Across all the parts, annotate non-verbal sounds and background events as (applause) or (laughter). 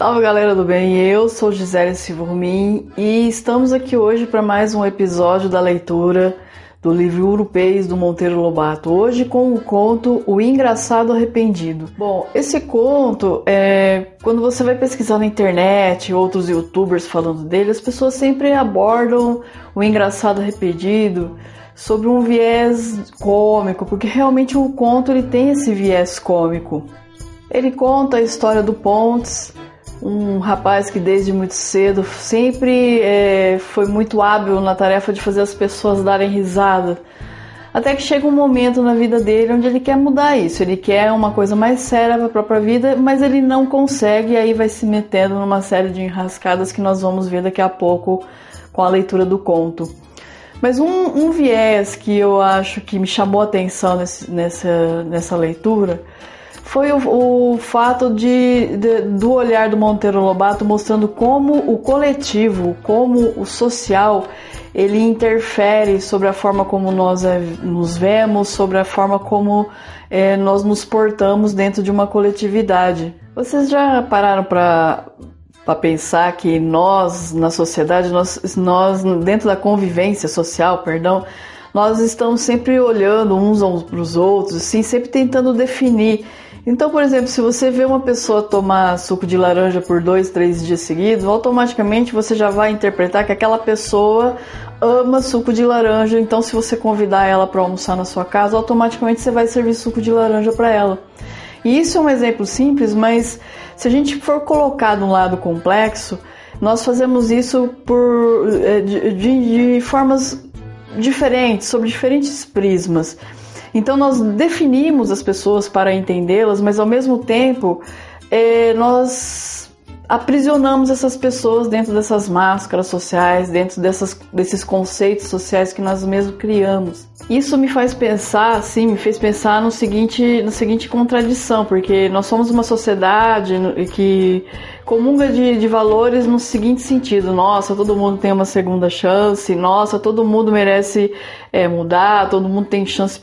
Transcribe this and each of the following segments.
Salve galera do bem, eu sou Gisele Silvormin e estamos aqui hoje para mais um episódio da leitura do livro Urupês do Monteiro Lobato. Hoje com o conto O Engraçado Arrependido. Bom, esse conto, é, quando você vai pesquisar na internet, outros youtubers falando dele, as pessoas sempre abordam o engraçado arrependido sobre um viés cômico, porque realmente o conto ele tem esse viés cômico. Ele conta a história do Pontes, um rapaz que desde muito cedo sempre é, foi muito hábil na tarefa de fazer as pessoas darem risada. Até que chega um momento na vida dele onde ele quer mudar isso, ele quer uma coisa mais séria para a própria vida, mas ele não consegue e aí vai se metendo numa série de enrascadas que nós vamos ver daqui a pouco com a leitura do conto. Mas um, um viés que eu acho que me chamou a atenção nesse, nessa, nessa leitura foi o, o fato de, de, do olhar do Monteiro Lobato mostrando como o coletivo, como o social, ele interfere sobre a forma como nós é, nos vemos, sobre a forma como é, nós nos portamos dentro de uma coletividade. Vocês já pararam para para pensar que nós na sociedade, nós, nós dentro da convivência social, perdão, nós estamos sempre olhando uns para os outros, assim, sempre tentando definir então, por exemplo, se você vê uma pessoa tomar suco de laranja por dois, três dias seguidos, automaticamente você já vai interpretar que aquela pessoa ama suco de laranja. Então, se você convidar ela para almoçar na sua casa, automaticamente você vai servir suco de laranja para ela. E isso é um exemplo simples, mas se a gente for colocar no lado complexo, nós fazemos isso por, eh, de, de, de formas diferentes, sobre diferentes prismas. Então nós definimos as pessoas para entendê-las, mas ao mesmo tempo é, nós aprisionamos essas pessoas dentro dessas máscaras sociais, dentro dessas, desses conceitos sociais que nós mesmos criamos. Isso me faz pensar, assim, me fez pensar no seguinte, na seguinte contradição, porque nós somos uma sociedade que comunga de, de valores no seguinte sentido: nossa, todo mundo tem uma segunda chance, nossa, todo mundo merece é, mudar, todo mundo tem chance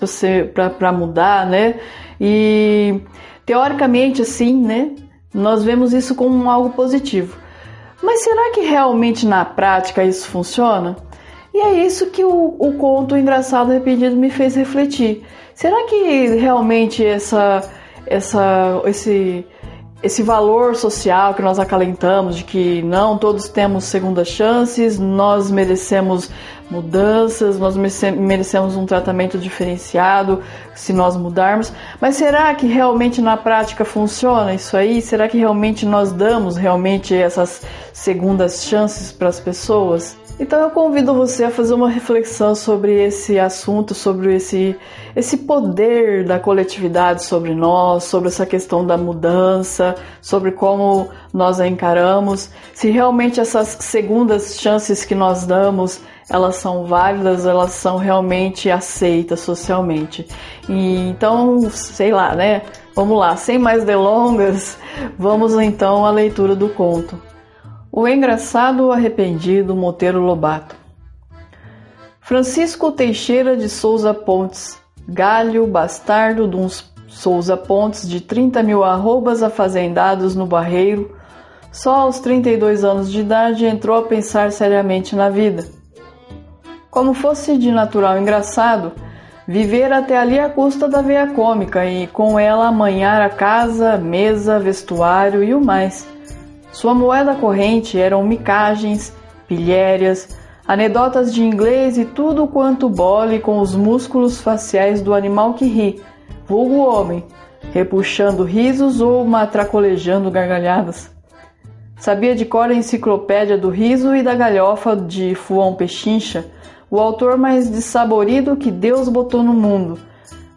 para mudar, né? E teoricamente, assim, né? Nós vemos isso como algo positivo. Mas será que realmente na prática isso funciona? E é isso que o, o conto Engraçado Arrependido me fez refletir. Será que realmente essa, essa, esse, esse valor social que nós acalentamos de que não todos temos segundas chances, nós merecemos mudanças, nós merecemos um tratamento diferenciado se nós mudarmos. Mas será que realmente na prática funciona isso aí? Será que realmente nós damos realmente essas segundas chances para as pessoas? Então eu convido você a fazer uma reflexão sobre esse assunto, sobre esse, esse poder da coletividade sobre nós, sobre essa questão da mudança, sobre como nós a encaramos, se realmente essas segundas chances que nós damos elas são válidas, elas são realmente aceitas socialmente. E, então, sei lá, né? Vamos lá, sem mais delongas, (laughs) vamos então à leitura do conto. O engraçado arrependido Monteiro Lobato. Francisco Teixeira de Souza Pontes, galho bastardo de uns Souza Pontes de 30 mil arrobas afazendados no Barreiro, só aos 32 anos de idade entrou a pensar seriamente na vida como fosse de natural engraçado, viver até ali à custa da veia cômica e com ela amanhar a casa, mesa, vestuário e o mais. Sua moeda corrente eram micagens, pilhérias, anedotas de inglês e tudo quanto bole com os músculos faciais do animal que ri, vulgo homem, repuxando risos ou matracolejando gargalhadas. Sabia de cor a enciclopédia do riso e da galhofa de Fuão Pechincha, o autor mais dessaborido que Deus botou no mundo.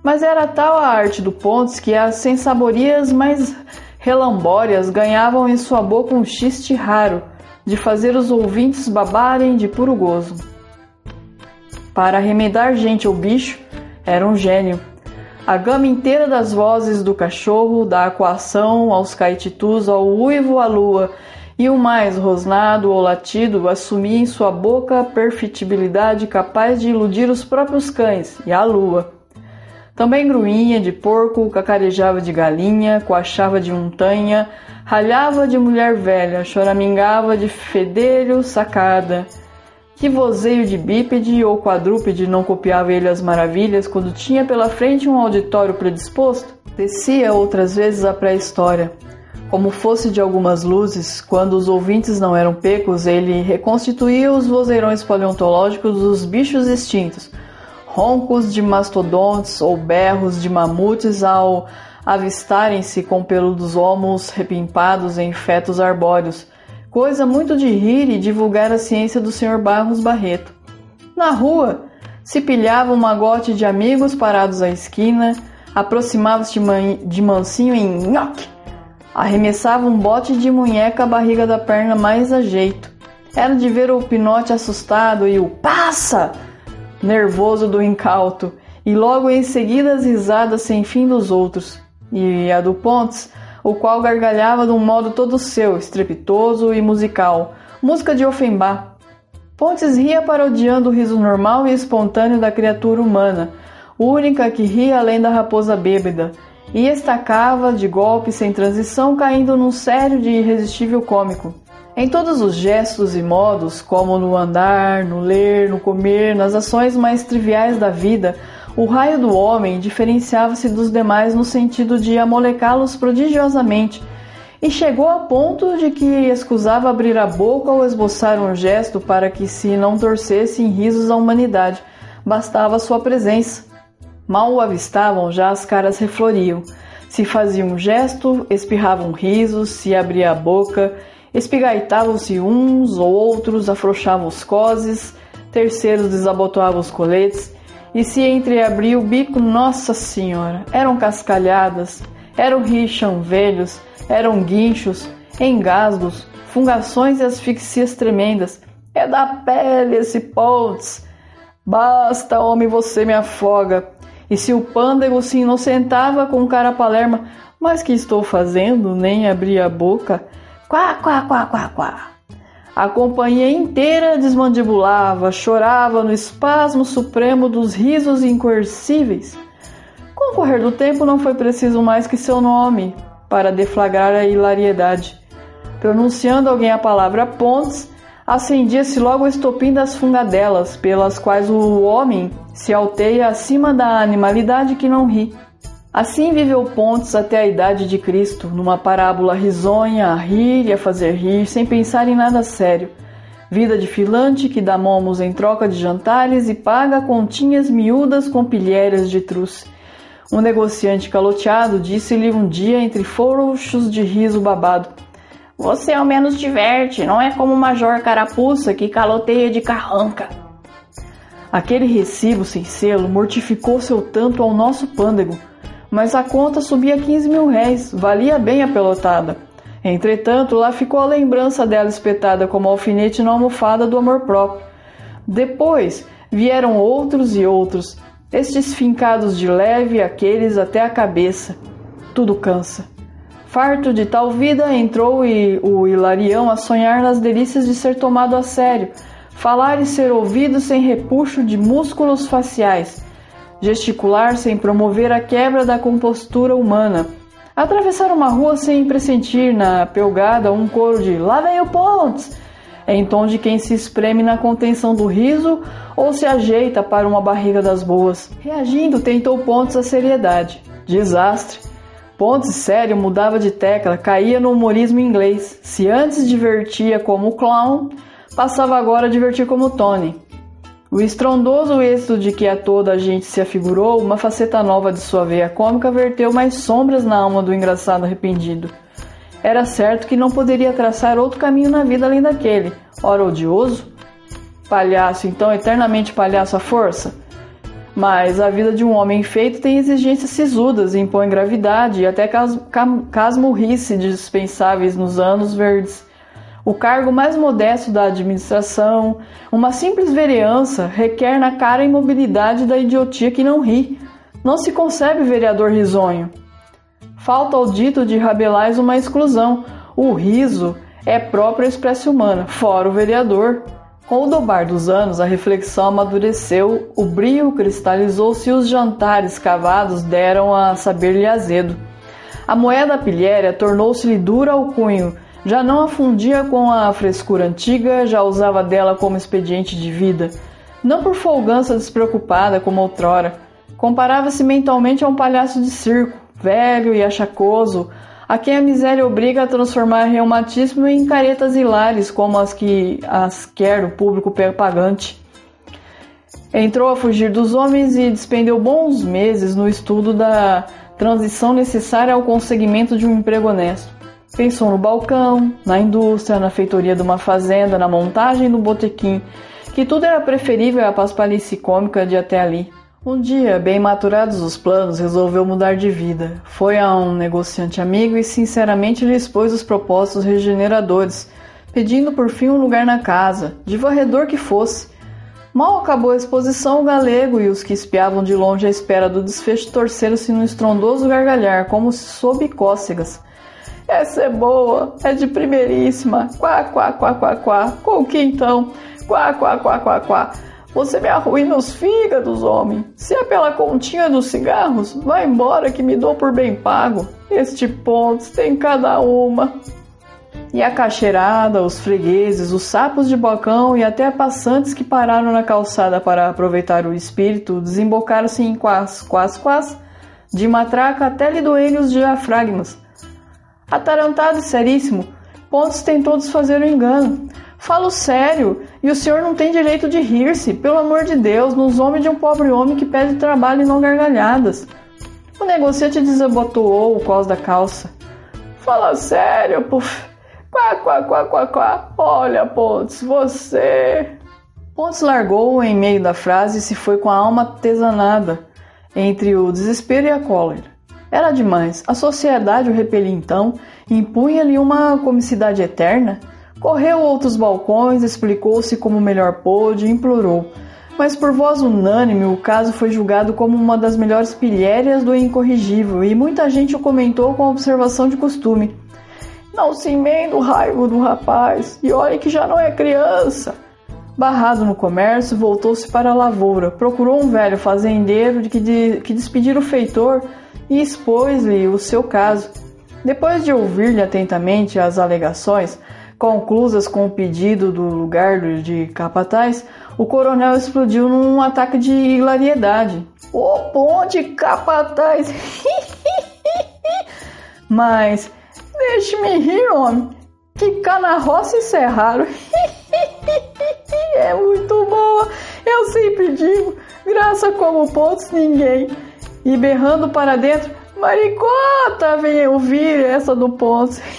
Mas era tal a arte do Pontes que as sensaborias mais relambórias ganhavam em sua boca um xiste raro, de fazer os ouvintes babarem de puro gozo. Para arremedar gente ou bicho, era um gênio. A gama inteira das vozes do cachorro, da aquação aos caetitus, ao uivo à lua, e o mais rosnado ou latido assumia em sua boca a perfectibilidade capaz de iludir os próprios cães e a lua. Também gruinha de porco, cacarejava de galinha, coachava de montanha, ralhava de mulher velha, choramingava de fedelho sacada. Que vozeio de bípede ou quadrúpede não copiava ele as maravilhas quando tinha pela frente um auditório predisposto? Descia outras vezes a pré-história. Como fosse de algumas luzes, quando os ouvintes não eram pecos, ele reconstituía os vozeirões paleontológicos dos bichos extintos, roncos de mastodontes ou berros de mamutes ao avistarem-se com peludos homos repimpados em fetos arbóreos, coisa muito de rir e divulgar a ciência do Sr. Barros Barreto. Na rua, se pilhava um magote de amigos parados à esquina, aproximava-se de, de mansinho em nhoque, arremessava um bote de munheca à barriga da perna mais a jeito. Era de ver o pinote assustado e o passa! nervoso do incauto, e logo em seguida as risadas sem fim dos outros, e a do Pontes, o qual gargalhava de um modo todo seu, estrepitoso e musical, música de Offenbach. Pontes ria parodiando o riso normal e espontâneo da criatura humana, única que ria além da raposa bêbada, e estacava de golpe sem transição, caindo num sério de irresistível cômico. Em todos os gestos e modos, como no andar, no ler, no comer, nas ações mais triviais da vida, o raio do homem diferenciava-se dos demais no sentido de amolecá-los prodigiosamente, e chegou a ponto de que escusava abrir a boca ou esboçar um gesto para que se não torcesse em risos a humanidade, bastava sua presença. Mal o avistavam, já as caras refloriam. Se fazia um gesto, espirravam risos, se abria a boca, Espigaitavam-se uns ou outros, afrouxavam os coses, terceiros desabotoavam os coletes, e se entreabria o bico, nossa senhora, eram cascalhadas, eram rixam velhos, eram guinchos, engasgos, fungações e asfixias tremendas. É da pele esse Poltz! Basta, homem, você me afoga. E se o pândego se inocentava com cara palerma, mas que estou fazendo? Nem abria a boca. Quá, quá, quá, quá, quá. A companhia inteira desmandibulava, chorava no espasmo supremo dos risos incoercíveis. Com o correr do tempo, não foi preciso mais que seu nome para deflagrar a hilariedade. Pronunciando alguém a palavra pontes, acendia-se logo o estopim das fungadelas, pelas quais o homem se alteia acima da animalidade que não ri. Assim viveu Pontes até a idade de Cristo, numa parábola risonha, a rir e a fazer rir, sem pensar em nada sério. Vida de filante que dá momos em troca de jantares e paga continhas miúdas com pilhérias de truce. Um negociante caloteado disse-lhe um dia entre frouxos de riso babado: Você ao menos diverte, não é como o major carapuça que caloteia de carranca. Aquele recibo sem selo mortificou seu tanto ao nosso pândego mas a conta subia 15 mil réis, valia bem a pelotada. Entretanto, lá ficou a lembrança dela espetada como alfinete na almofada do amor próprio. Depois vieram outros e outros, estes fincados de leve, aqueles até a cabeça. Tudo cansa. Farto de tal vida, entrou o Hilarião a sonhar nas delícias de ser tomado a sério, falar e ser ouvido sem repuxo de músculos faciais gesticular sem promover a quebra da compostura humana, atravessar uma rua sem pressentir na pelgada um coro de lá vem o Pontes, em tom de quem se espreme na contenção do riso ou se ajeita para uma barriga das boas. Reagindo, tentou Pontes a seriedade. Desastre. Pontes sério mudava de tecla, caía no humorismo inglês. Se antes divertia como clown, passava agora a divertir como Tony. O estrondoso êxito de que a toda a gente se afigurou, uma faceta nova de sua veia cômica verteu mais sombras na alma do engraçado arrependido. Era certo que não poderia traçar outro caminho na vida além daquele, ora odioso, palhaço, então eternamente palhaço à força. Mas a vida de um homem feito tem exigências sisudas, impõe gravidade e até casmurrice dispensáveis nos anos verdes o cargo mais modesto da administração, uma simples vereança, requer na cara a imobilidade da idiotia que não ri. Não se concebe vereador risonho. Falta ao dito de Rabelais uma exclusão. O riso é própria espécie humana, fora o vereador. Com o dobar dos anos, a reflexão amadureceu, o brio cristalizou-se e os jantares cavados deram a saber-lhe azedo. A moeda pilhéria tornou-se-lhe dura ao cunho, já não a fundia com a frescura antiga, já usava dela como expediente de vida. Não por folgança despreocupada como outrora. Comparava-se mentalmente a um palhaço de circo, velho e achacoso, a quem a miséria obriga a transformar reumatismo em caretas hilares, como as que as quer o público pagante. Entrou a fugir dos homens e despendeu bons meses no estudo da transição necessária ao conseguimento de um emprego honesto. Pensou no balcão, na indústria, na feitoria de uma fazenda, na montagem do botequim, que tudo era preferível à paspalice cômica de até ali. Um dia, bem maturados os planos, resolveu mudar de vida. Foi a um negociante amigo e sinceramente lhe expôs os propósitos regeneradores, pedindo por fim um lugar na casa, de varredor que fosse. Mal acabou a exposição, o galego e os que espiavam de longe à espera do desfecho torceram-se num estrondoso gargalhar, como se sob cócegas. Essa é boa, é de primeiríssima. Quá, quá, quá, quá, quá. Com que então? Quá, quá, quá, quá, quá. Você me arruína os fígados, homem. Se é pela continha dos cigarros, vai embora que me dou por bem pago. Este Pontes tem cada uma. E a cacheirada, os fregueses, os sapos de bocão e até passantes que pararam na calçada para aproveitar o espírito desembocaram-se em quás, de matraca até lhe doerem os diafragmas. Atarantado e seríssimo, Pontes tentou desfazer o engano. Falo sério, e o senhor não tem direito de rir-se, pelo amor de Deus, nos homens de um pobre homem que pede trabalho e não gargalhadas. O negociante desabotoou o cós da calça. Fala sério, puf. Quá, quá, quá, quá, quá. Olha, Pontes, você. Pontes largou em meio da frase e se foi com a alma tesanada entre o desespero e a cólera. Era demais. A sociedade o repelia então, impunha-lhe uma comicidade eterna Correu outros balcões, explicou-se como melhor pôde e implorou. Mas por voz unânime, o caso foi julgado como uma das melhores pilhérias do incorrigível e muita gente o comentou com observação de costume. Não se emenda o raivo do rapaz, e olhe que já não é criança. Barrado no comércio, voltou-se para a lavoura, procurou um velho fazendeiro de que, de, que despedir o feitor e expôs-lhe o seu caso. Depois de ouvir-lhe atentamente as alegações, conclusas com o pedido do lugar de capataz, o coronel explodiu num ataque de hilariedade. Ô ponte capataz! (laughs) Mas deixe-me rir, homem. Ficar na roça (laughs) é muito boa. Eu sempre digo, graça como pontos ninguém. E berrando para dentro, maricota, vem ouvir essa do pontos. (laughs)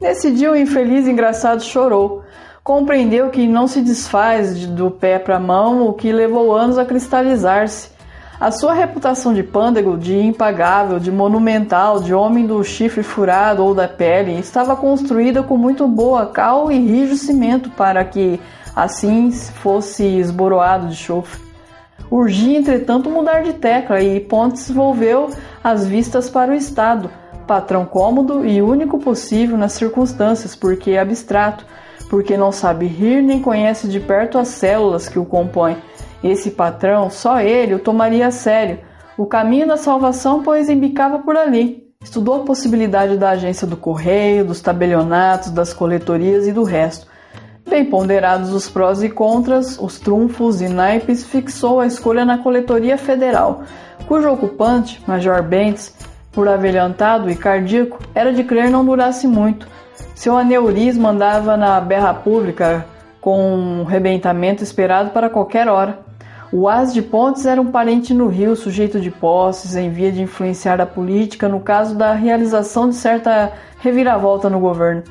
Nesse dia, o infeliz engraçado chorou. Compreendeu que não se desfaz do pé para a mão o que levou anos a cristalizar-se. A sua reputação de pândego, de impagável, de monumental, de homem do chifre furado ou da pele, estava construída com muito boa cal e rijo cimento para que assim fosse esboroado de chofre. Urgia, entretanto, mudar de tecla e Pontes volveu as vistas para o Estado patrão cômodo e único possível nas circunstâncias, porque é abstrato, porque não sabe rir nem conhece de perto as células que o compõem. Esse patrão, só ele, o tomaria a sério. O caminho da salvação, pois, embicava por ali. Estudou a possibilidade da agência do correio, dos tabelionatos, das coletorias e do resto. Bem ponderados os prós e contras, os trunfos e naipes, fixou a escolha na coletoria federal, cujo ocupante, Major Bentes, por avelhantado e cardíaco, era de crer não durasse muito. Seu aneurisma andava na berra pública com um rebentamento esperado para qualquer hora. O As de Pontes era um parente no Rio, sujeito de posses, em via de influenciar a política no caso da realização de certa reviravolta no governo.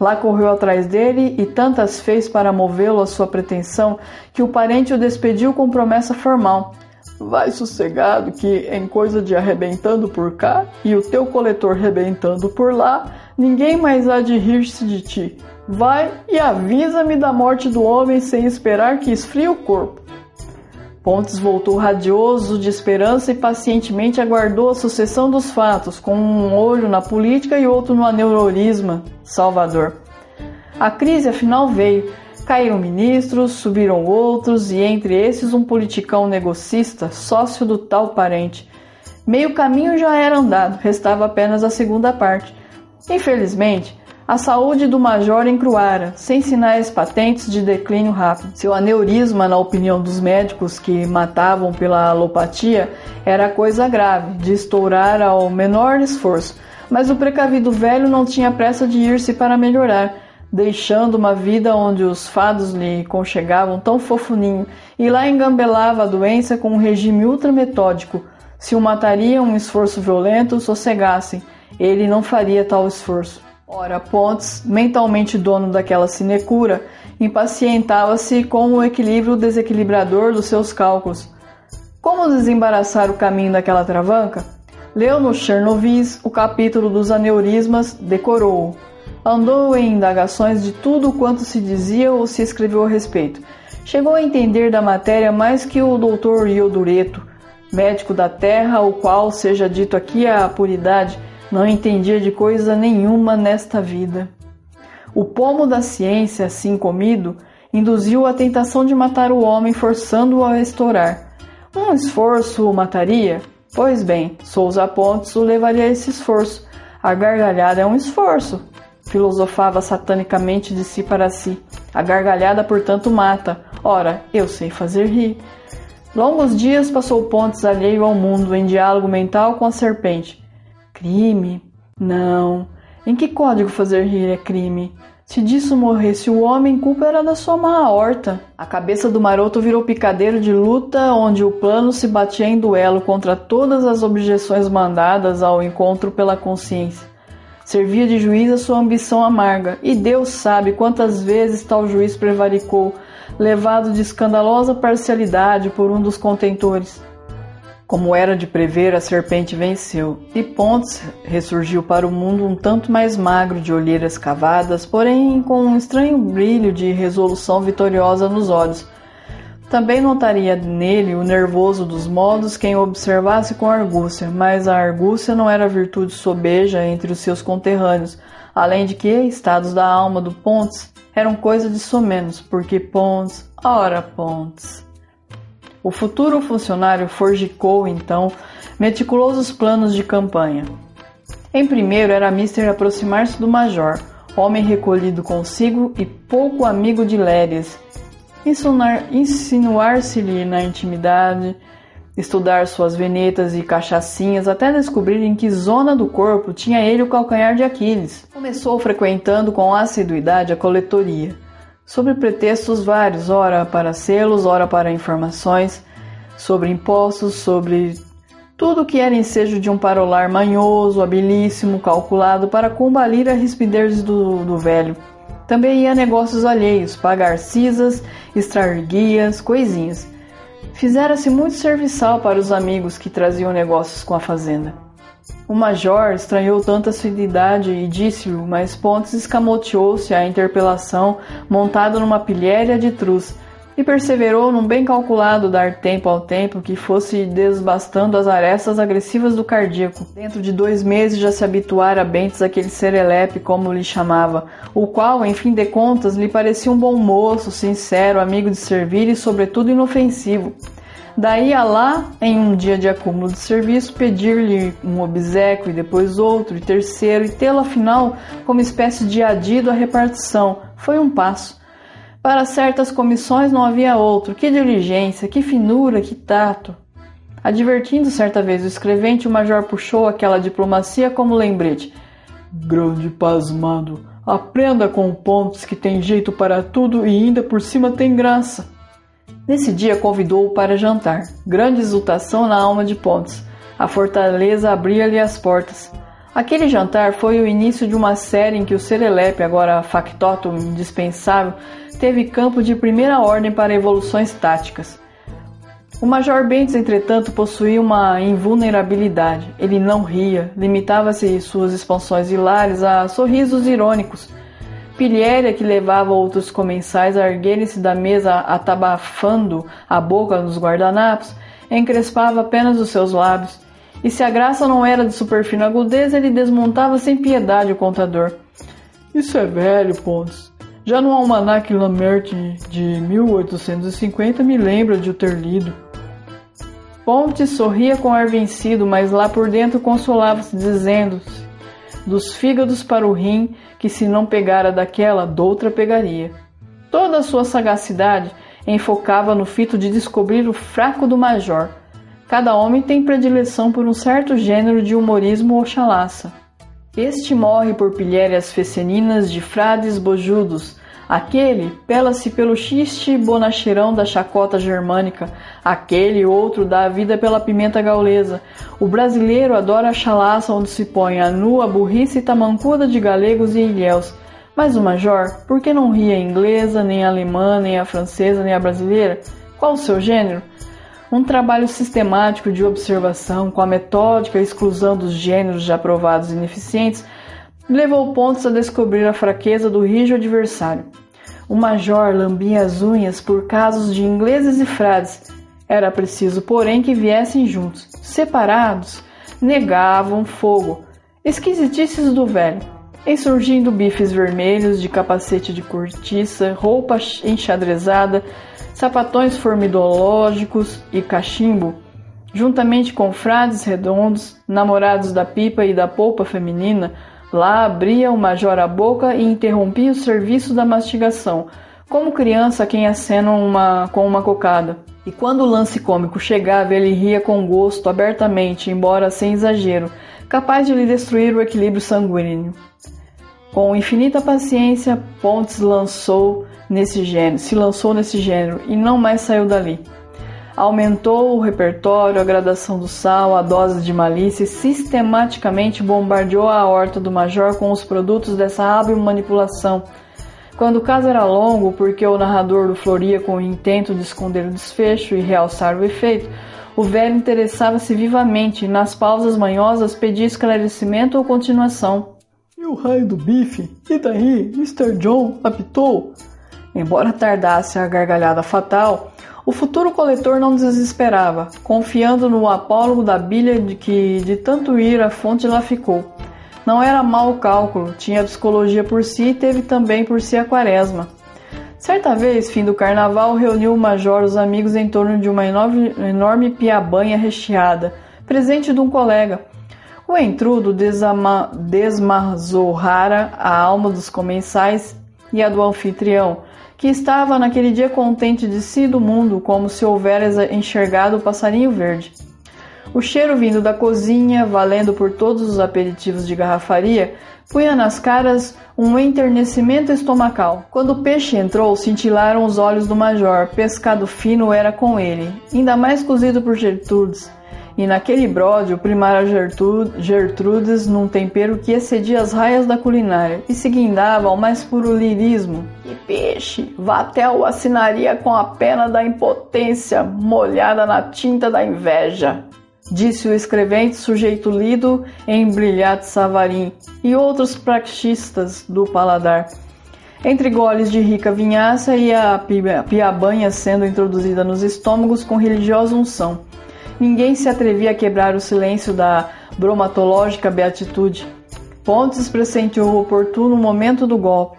Lá correu atrás dele e tantas fez para movê-lo à sua pretensão que o parente o despediu com promessa formal. Vai sossegado que em coisa de arrebentando por cá e o teu coletor rebentando por lá, ninguém mais há de rir-se de ti. Vai e avisa-me da morte do homem sem esperar que esfrie o corpo. Pontes voltou radioso de esperança e pacientemente aguardou a sucessão dos fatos, com um olho na política e outro no aneurisma salvador. A crise afinal veio. Caíram ministros, subiram outros, e entre esses um politicão negocista, sócio do tal parente. Meio caminho já era andado, restava apenas a segunda parte. Infelizmente, a saúde do major encruara, sem sinais patentes de declínio rápido. Seu aneurisma, na opinião dos médicos que matavam pela alopatia, era coisa grave, de estourar ao menor esforço. Mas o precavido velho não tinha pressa de ir-se para melhorar, deixando uma vida onde os fados lhe conchegavam tão fofuninho, e lá engambelava a doença com um regime ultrametódico. Se o mataria um esforço violento, sossegassem. Ele não faria tal esforço. Ora, Pontes, mentalmente dono daquela sinecura, impacientava-se com o equilíbrio desequilibrador dos seus cálculos. Como desembaraçar o caminho daquela travanca? Leu no Chernovis o capítulo dos aneurismas, decorou-o. Andou em indagações de tudo quanto se dizia ou se escreveu a respeito. Chegou a entender da matéria mais que o doutor Iodureto, médico da terra, o qual, seja dito aqui a puridade, não entendia de coisa nenhuma nesta vida. O pomo da ciência, assim comido, induziu a tentação de matar o homem, forçando-o a estourar. Um esforço o mataria? Pois bem, Souza Pontes o levaria a esse esforço. A gargalhada é um esforço, filosofava satanicamente de si para si. A gargalhada, portanto, mata. Ora, eu sei fazer rir. Longos dias passou Pontes alheio ao mundo, em diálogo mental com a serpente. Crime? Não. Em que código fazer rir é crime? Se disso morresse o homem, culpa era da sua má horta. A cabeça do maroto virou picadeiro de luta, onde o plano se batia em duelo contra todas as objeções mandadas ao encontro pela consciência. Servia de juiz a sua ambição amarga, e Deus sabe quantas vezes tal juiz prevaricou, levado de escandalosa parcialidade por um dos contentores. Como era de prever, a serpente venceu, e Pontes ressurgiu para o mundo um tanto mais magro de olheiras cavadas, porém com um estranho brilho de resolução vitoriosa nos olhos. Também notaria nele o nervoso dos modos quem o observasse com argúcia, mas a argúcia não era virtude sobeja entre os seus conterrâneos, além de que estados da alma do Pontes eram coisa de somenos, porque Pontes, ora Pontes. O futuro funcionário forjicou, então, meticulosos planos de campanha. Em primeiro era Mister aproximar-se do major, homem recolhido consigo e pouco amigo de Lérias, insinuar-se-lhe na intimidade, estudar suas venetas e cachaçinhas até descobrir em que zona do corpo tinha ele o calcanhar de Aquiles. Começou frequentando com assiduidade a coletoria sobre pretextos vários, ora para selos, ora para informações sobre impostos, sobre tudo que era ensejo de um parolar manhoso, habilíssimo, calculado para combalir a rispidez do, do velho. Também ia negócios alheios, pagar cisas, extrair guias, coisinhas. Fizera-se muito serviçal para os amigos que traziam negócios com a fazenda. O major estranhou tanta assiduidade e disse-lhe, mas Pontes escamoteou-se à interpelação montado numa pilhéria de truz e perseverou num bem calculado dar tempo ao tempo que fosse desbastando as arestas agressivas do cardíaco. Dentro de dois meses já se habituara a Bentes aquele serelepe, como lhe chamava, o qual, em fim de contas, lhe parecia um bom moço, sincero, amigo de servir e, sobretudo, inofensivo. Daí a lá, em um dia de acúmulo de serviço, pedir-lhe um obsequio e depois outro e terceiro, e tê-lo afinal como espécie de adido à repartição, foi um passo. Para certas comissões não havia outro. Que diligência, que finura, que tato. Advertindo certa vez o escrevente, o major puxou aquela diplomacia como lembrete. Grande pasmado, aprenda com Pontes que tem jeito para tudo e ainda por cima tem graça. Nesse dia convidou-o para jantar. Grande exultação na alma de Pontes. A fortaleza abria-lhe as portas. Aquele jantar foi o início de uma série em que o Serelepe, agora factotum indispensável, teve campo de primeira ordem para evoluções táticas. O Major Bentes, entretanto, possuía uma invulnerabilidade. Ele não ria, limitava-se suas expansões hilárias a sorrisos irônicos Pilhéria, que levava outros comensais a erguerem-se da mesa atabafando a boca nos guardanapos, encrespava apenas os seus lábios. E se a graça não era de superfina agudeza, ele desmontava sem piedade o contador. Isso é velho, Pontes. Já no Almanac Lambert de 1850 me lembra de o ter lido. Ponte sorria com ar vencido, mas lá por dentro consolava-se, dizendo-se dos fígados para o rim, que se não pegara daquela, doutra pegaria. Toda a sua sagacidade enfocava no fito de descobrir o fraco do major. Cada homem tem predileção por um certo gênero de humorismo ou chalaça. Este morre por pilhérias feceninas de frades bojudos. Aquele pela-se pelo xiste bonacheirão da chacota germânica. Aquele outro dá a vida pela pimenta gaulesa. O brasileiro adora a chalaça onde se põe a nu a burrice e tamancuda de galegos e ilhéus. Mas o major, por que não ri a inglesa, nem a alemã, nem a francesa, nem a brasileira? Qual o seu gênero? Um trabalho sistemático de observação, com a metódica exclusão dos gêneros já provados ineficientes, levou pontos a descobrir a fraqueza do rijo adversário. O major lambia as unhas por casos de ingleses e frades. Era preciso, porém, que viessem juntos. Separados, negavam fogo. Esquisitices do velho. Em bifes vermelhos de capacete de cortiça, roupa enxadrezada, sapatões formidológicos e cachimbo, juntamente com frades redondos, namorados da pipa e da polpa feminina, lá abria o major a boca e interrompia o serviço da mastigação, como criança quem acena uma, com uma cocada. E quando o lance cômico chegava, ele ria com gosto, abertamente, embora sem exagero, capaz de lhe destruir o equilíbrio sanguíneo. Com infinita paciência, Pontes lançou nesse gênero, se lançou nesse gênero e não mais saiu dali. Aumentou o repertório, a gradação do sal, a dose de malícia e sistematicamente bombardeou a horta do major com os produtos dessa hábil manipulação. Quando o caso era longo, porque o narrador do floria com o intento de esconder o desfecho e realçar o efeito, o velho interessava-se vivamente e nas pausas manhosas pedia esclarecimento ou continuação. E o raio do bife? E daí? Mr. John apitou? Embora tardasse a gargalhada fatal, o futuro coletor não desesperava, confiando no apólogo da bilha de que de tanto ir a fonte lá ficou. Não era mau cálculo, tinha psicologia por si e teve também por si a quaresma. Certa vez, fim do carnaval, reuniu o major os amigos em torno de uma enorme, enorme piabanha recheada, presente de um colega. O entrudo desmazorrara a alma dos comensais e a do anfitrião, que estava naquele dia contente de si e do mundo, como se houvera enxergado o passarinho verde. O cheiro vindo da cozinha, valendo por todos os aperitivos de garrafaria, punha nas caras um enternecimento estomacal. Quando o peixe entrou, cintilaram os olhos do major. Pescado fino era com ele, ainda mais cozido por Gertrudes e naquele bródio primara Gertrudes num tempero que excedia as raias da culinária e se guindava ao mais puro lirismo. E peixe, Vatel assinaria com a pena da impotência molhada na tinta da inveja. Disse o escrevente sujeito lido em Brilhate Savarin e outros praxistas do paladar. Entre goles de rica vinhaça e a piabanha sendo introduzida nos estômagos com religiosa unção Ninguém se atrevia a quebrar o silêncio da bromatológica beatitude. Pontes pressentiu o oportuno momento do golpe.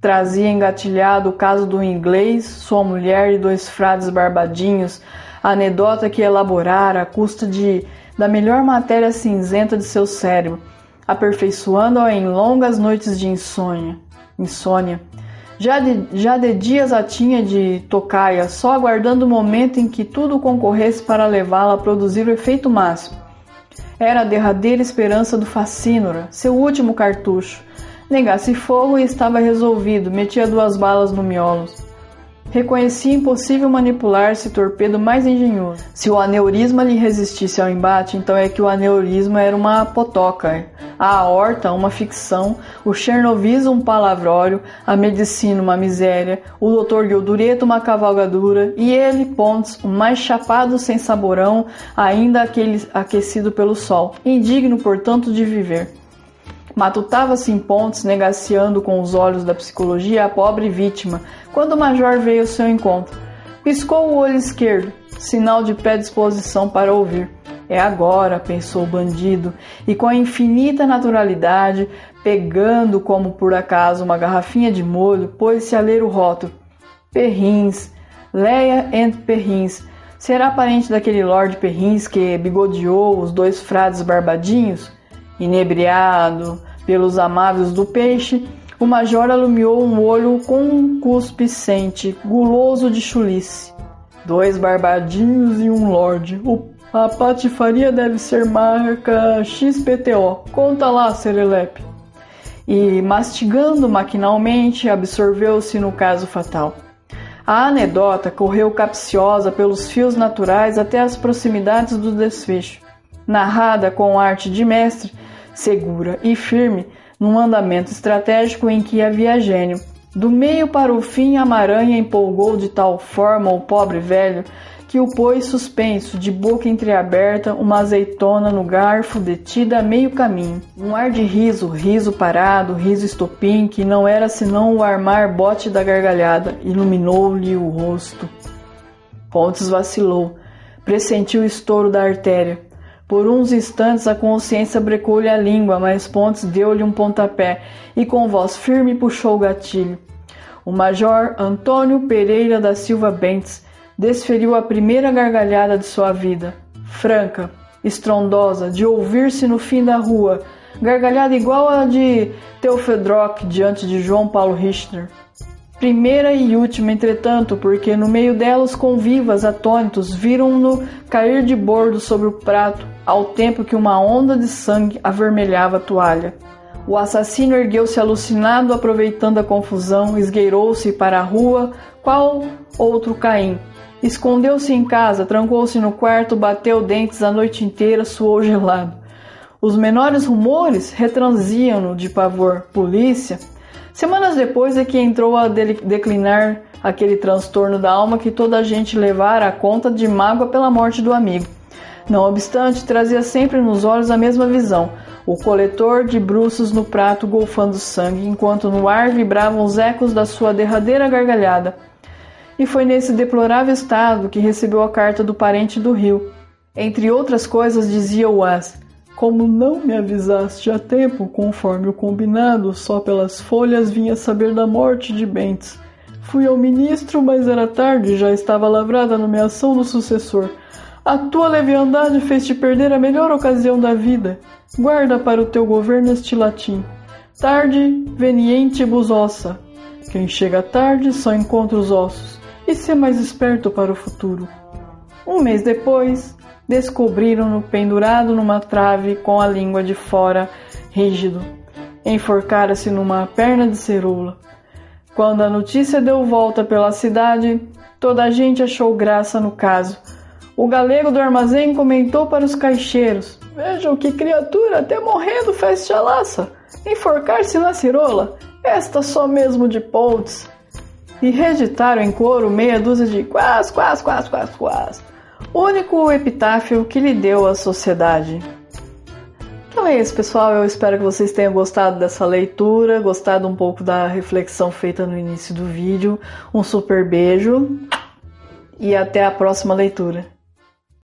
Trazia engatilhado o caso do inglês, sua mulher e dois frades barbadinhos, a anedota que elaborara à custa de, da melhor matéria cinzenta de seu cérebro, aperfeiçoando-a em longas noites de insônia. insônia. Já de, já de dias a tinha de tocaia, só aguardando o momento em que tudo concorresse para levá-la a produzir o efeito máximo. Era a derradeira esperança do Facínora, seu último cartucho. Negasse fogo e estava resolvido, metia duas balas no miolo. Reconhecia impossível manipular esse torpedo mais engenhoso. Se o aneurisma lhe resistisse ao embate, então é que o aneurisma era uma potoca, a aorta uma ficção, o Chernobyl um palavrório, a medicina uma miséria, o doutor Gildureto uma cavalgadura e ele, Pontes, o mais chapado sem saborão, ainda aquele aquecido pelo sol, indigno, portanto, de viver. Matutava-se em pontes, negaciando com os olhos da psicologia a pobre vítima, quando o major veio ao seu encontro. Piscou o olho esquerdo, sinal de predisposição para ouvir. É agora, pensou o bandido, e com infinita naturalidade, pegando como por acaso uma garrafinha de molho, pôs-se a ler o rótulo. Perrins, Leia and Perrins. Será parente daquele Lord Perrins que bigodeou os dois frades barbadinhos? Inebriado pelos amáveis do peixe, o major alumiou um olho concupiscente, guloso de chulice. Dois barbadinhos e um lord. O a patifaria deve ser marca XPTO. Conta lá, Serelepe. E, mastigando maquinalmente, absorveu-se no caso fatal. A anedota correu capciosa pelos fios naturais até as proximidades do desfecho, narrada com arte de mestre, segura e firme, num andamento estratégico em que havia gênio. Do meio para o fim, a maranha empolgou de tal forma o pobre velho que o pôs suspenso, de boca entreaberta, uma azeitona no garfo, detida a meio caminho. Um ar de riso, riso parado, riso estopim, que não era senão o armar bote da gargalhada, iluminou-lhe o rosto. Pontes vacilou, pressentiu o estouro da artéria. Por uns instantes a consciência brecou-lhe a língua, mas Pontes deu-lhe um pontapé e com voz firme puxou o gatilho. O major Antônio Pereira da Silva Bentes desferiu a primeira gargalhada de sua vida, franca, estrondosa, de ouvir-se no fim da rua, gargalhada igual a de Teofedroc diante de João Paulo Richter. Primeira e última, entretanto, porque no meio dela os convivas, atônitos, viram-no cair de bordo sobre o prato, ao tempo que uma onda de sangue avermelhava a toalha. O assassino ergueu-se alucinado, aproveitando a confusão, esgueirou-se para a rua, qual outro Caim, Escondeu-se em casa, trancou-se no quarto, bateu dentes a noite inteira, suou gelado. Os menores rumores retransiam-no de pavor. Polícia. Semanas depois é que entrou a declinar aquele transtorno da alma que toda a gente levara a conta de mágoa pela morte do amigo. Não obstante, trazia sempre nos olhos a mesma visão: o coletor de bruços no prato golfando sangue, enquanto no ar vibravam os ecos da sua derradeira gargalhada e foi nesse deplorável estado que recebeu a carta do parente do rio. Entre outras coisas, dizia o as: Como não me avisaste a tempo, conforme o combinado, só pelas folhas vinha saber da morte de Bentes. Fui ao ministro, mas era tarde, já estava lavrada a nomeação do sucessor. A tua leviandade fez-te perder a melhor ocasião da vida. Guarda para o teu governo este latim. Tarde, venientibus ossa. Quem chega tarde só encontra os ossos e ser mais esperto para o futuro. Um mês depois, descobriram-no pendurado numa trave com a língua de fora, rígido. Enforcara-se numa perna de ceroula. Quando a notícia deu volta pela cidade, toda a gente achou graça no caso. O galego do armazém comentou para os caixeiros: Vejam que criatura, até morrendo faz chalaça. Enforcar-se na cirola, esta só mesmo de pontes e reeditaram em coro meia dúzia de quás, quás, quás, quás, quás. Único epitáfio que lhe deu a sociedade. Então é isso, pessoal. Eu espero que vocês tenham gostado dessa leitura, gostado um pouco da reflexão feita no início do vídeo. Um super beijo e até a próxima leitura.